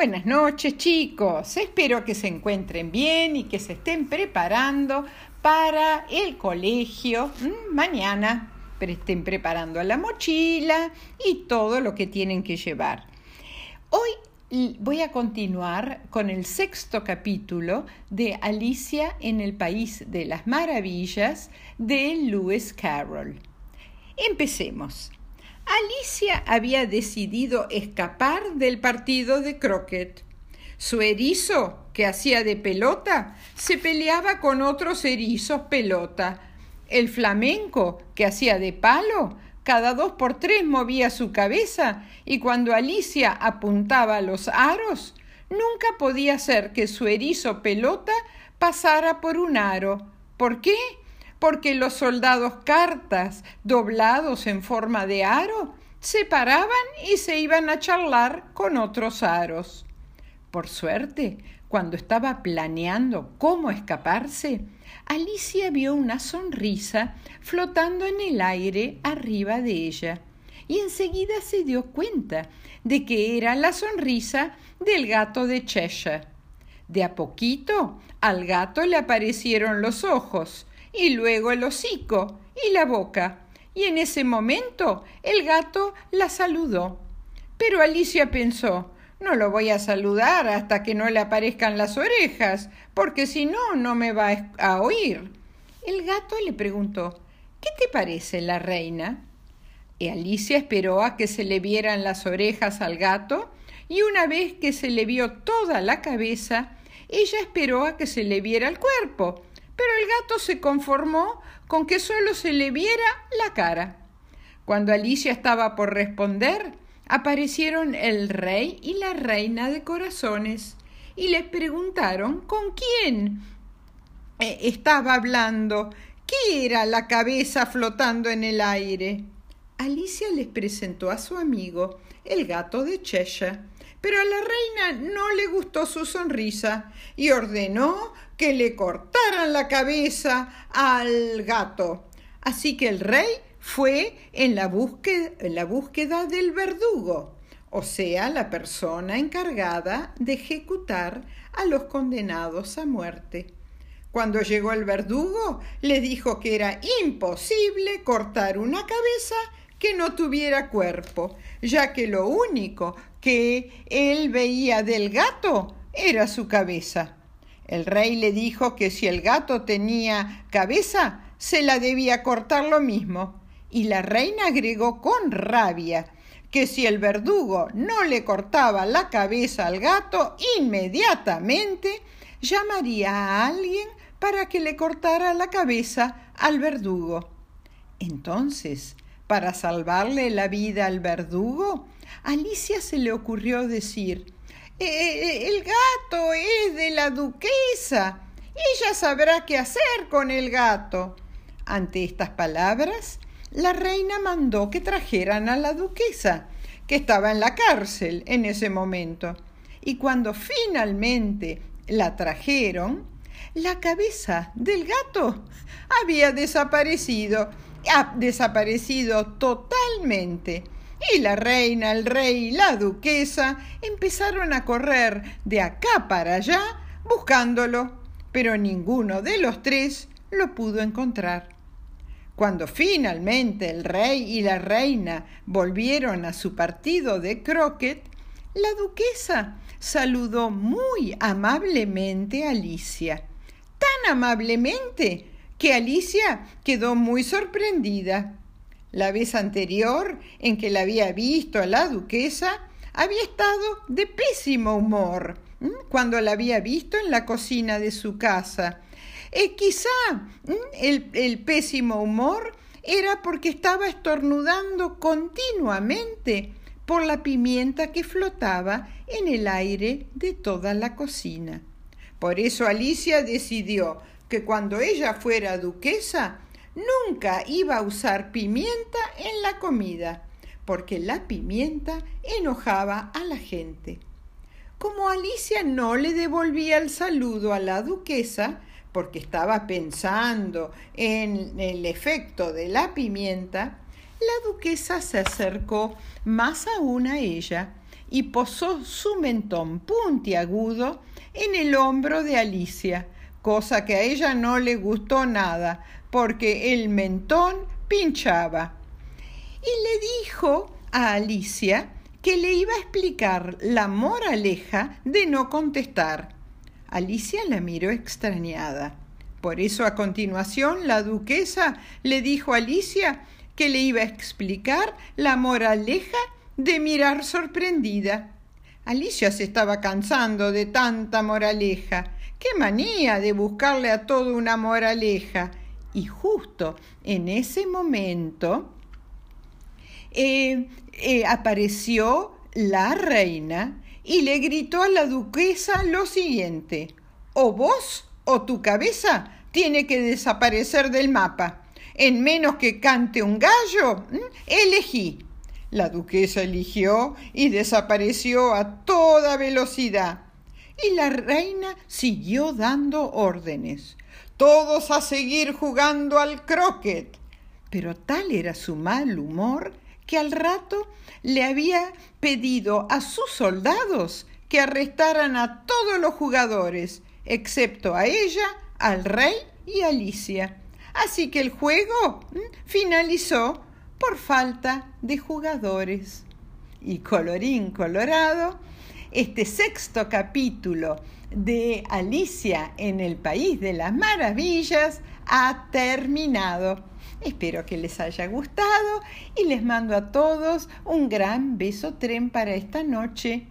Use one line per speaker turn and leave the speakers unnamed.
Buenas noches chicos, espero que se encuentren bien y que se estén preparando para el colegio mañana, pero estén preparando la mochila y todo lo que tienen que llevar. Hoy voy a continuar con el sexto capítulo de Alicia en el País de las Maravillas de Lewis Carroll. Empecemos. Alicia había decidido escapar del partido de croquet. Su erizo, que hacía de pelota, se peleaba con otros erizos pelota. El flamenco, que hacía de palo, cada dos por tres movía su cabeza y cuando Alicia apuntaba los aros, nunca podía ser que su erizo pelota pasara por un aro. ¿Por qué? Porque los soldados cartas, doblados en forma de aro, se paraban y se iban a charlar con otros aros. Por suerte, cuando estaba planeando cómo escaparse, Alicia vio una sonrisa flotando en el aire arriba de ella y enseguida se dio cuenta de que era la sonrisa del gato de Cheshire. De a poquito al gato le aparecieron los ojos y luego el hocico y la boca, y en ese momento el gato la saludó. Pero Alicia pensó no lo voy a saludar hasta que no le aparezcan las orejas, porque si no, no me va a oír. El gato le preguntó ¿Qué te parece la reina? Y Alicia esperó a que se le vieran las orejas al gato, y una vez que se le vio toda la cabeza, ella esperó a que se le viera el cuerpo, pero el gato se conformó con que solo se le viera la cara. Cuando Alicia estaba por responder, aparecieron el rey y la reina de corazones y le preguntaron con quién eh, estaba hablando, qué era la cabeza flotando en el aire. Alicia les presentó a su amigo, el gato de Cheshire, pero a la reina no le gustó su sonrisa y ordenó que le cortaran la cabeza al gato. Así que el rey fue en la búsqueda, en la búsqueda del verdugo, o sea, la persona encargada de ejecutar a los condenados a muerte. Cuando llegó el verdugo, le dijo que era imposible cortar una cabeza que no tuviera cuerpo, ya que lo único que él veía del gato era su cabeza. El rey le dijo que si el gato tenía cabeza, se la debía cortar lo mismo, y la reina agregó con rabia que si el verdugo no le cortaba la cabeza al gato, inmediatamente llamaría a alguien para que le cortara la cabeza al verdugo. Entonces para salvarle la vida al verdugo, Alicia se le ocurrió decir eh, eh, El gato es de la duquesa. Ella sabrá qué hacer con el gato. Ante estas palabras, la reina mandó que trajeran a la duquesa, que estaba en la cárcel en ese momento. Y cuando finalmente la trajeron, la cabeza del gato había desaparecido ha desaparecido totalmente. Y la reina, el rey y la duquesa empezaron a correr de acá para allá buscándolo, pero ninguno de los tres lo pudo encontrar. Cuando finalmente el rey y la reina volvieron a su partido de croquet, la duquesa saludó muy amablemente a Alicia. Tan amablemente que Alicia quedó muy sorprendida. La vez anterior en que la había visto a la duquesa, había estado de pésimo humor cuando la había visto en la cocina de su casa. Eh, quizá el, el pésimo humor era porque estaba estornudando continuamente por la pimienta que flotaba en el aire de toda la cocina. Por eso Alicia decidió que cuando ella fuera duquesa nunca iba a usar pimienta en la comida, porque la pimienta enojaba a la gente. Como Alicia no le devolvía el saludo a la duquesa, porque estaba pensando en el efecto de la pimienta, la duquesa se acercó más aún a ella y posó su mentón puntiagudo en el hombro de Alicia, cosa que a ella no le gustó nada, porque el mentón pinchaba. Y le dijo a Alicia que le iba a explicar la moraleja de no contestar. Alicia la miró extrañada. Por eso a continuación la duquesa le dijo a Alicia que le iba a explicar la moraleja de mirar sorprendida. Alicia se estaba cansando de tanta moraleja. ¡Qué manía de buscarle a todo una moraleja! Y justo en ese momento eh, eh, apareció la reina y le gritó a la duquesa lo siguiente, o vos o tu cabeza tiene que desaparecer del mapa. En menos que cante un gallo, elegí. La duquesa eligió y desapareció a toda velocidad. Y la reina siguió dando órdenes. Todos a seguir jugando al croquet. Pero tal era su mal humor que al rato le había pedido a sus soldados que arrestaran a todos los jugadores, excepto a ella, al rey y Alicia. Así que el juego finalizó por falta de jugadores. Y colorín colorado, este sexto capítulo de Alicia en el País de las Maravillas ha terminado. Espero que les haya gustado y les mando a todos un gran beso tren para esta noche.